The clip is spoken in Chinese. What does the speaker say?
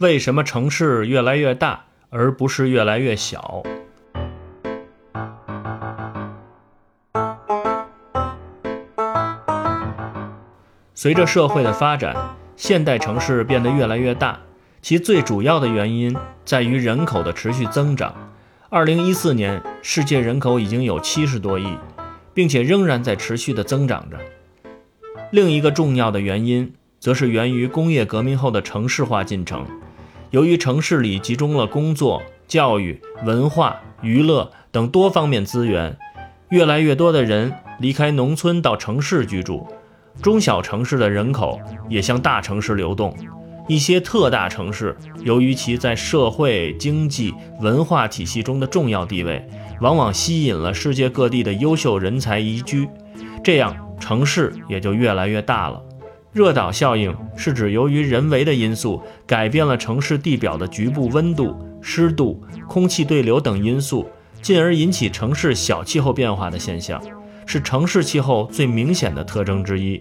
为什么城市越来越大，而不是越来越小？随着社会的发展，现代城市变得越来越大，其最主要的原因在于人口的持续增长。二零一四年，世界人口已经有七十多亿，并且仍然在持续的增长着。另一个重要的原因，则是源于工业革命后的城市化进程。由于城市里集中了工作、教育、文化、娱乐等多方面资源，越来越多的人离开农村到城市居住。中小城市的人口也向大城市流动，一些特大城市由于其在社会、经济、文化体系中的重要地位，往往吸引了世界各地的优秀人才移居，这样城市也就越来越大了。热岛效应是指由于人为的因素改变了城市地表的局部温度、湿度、空气对流等因素，进而引起城市小气候变化的现象。是城市气候最明显的特征之一。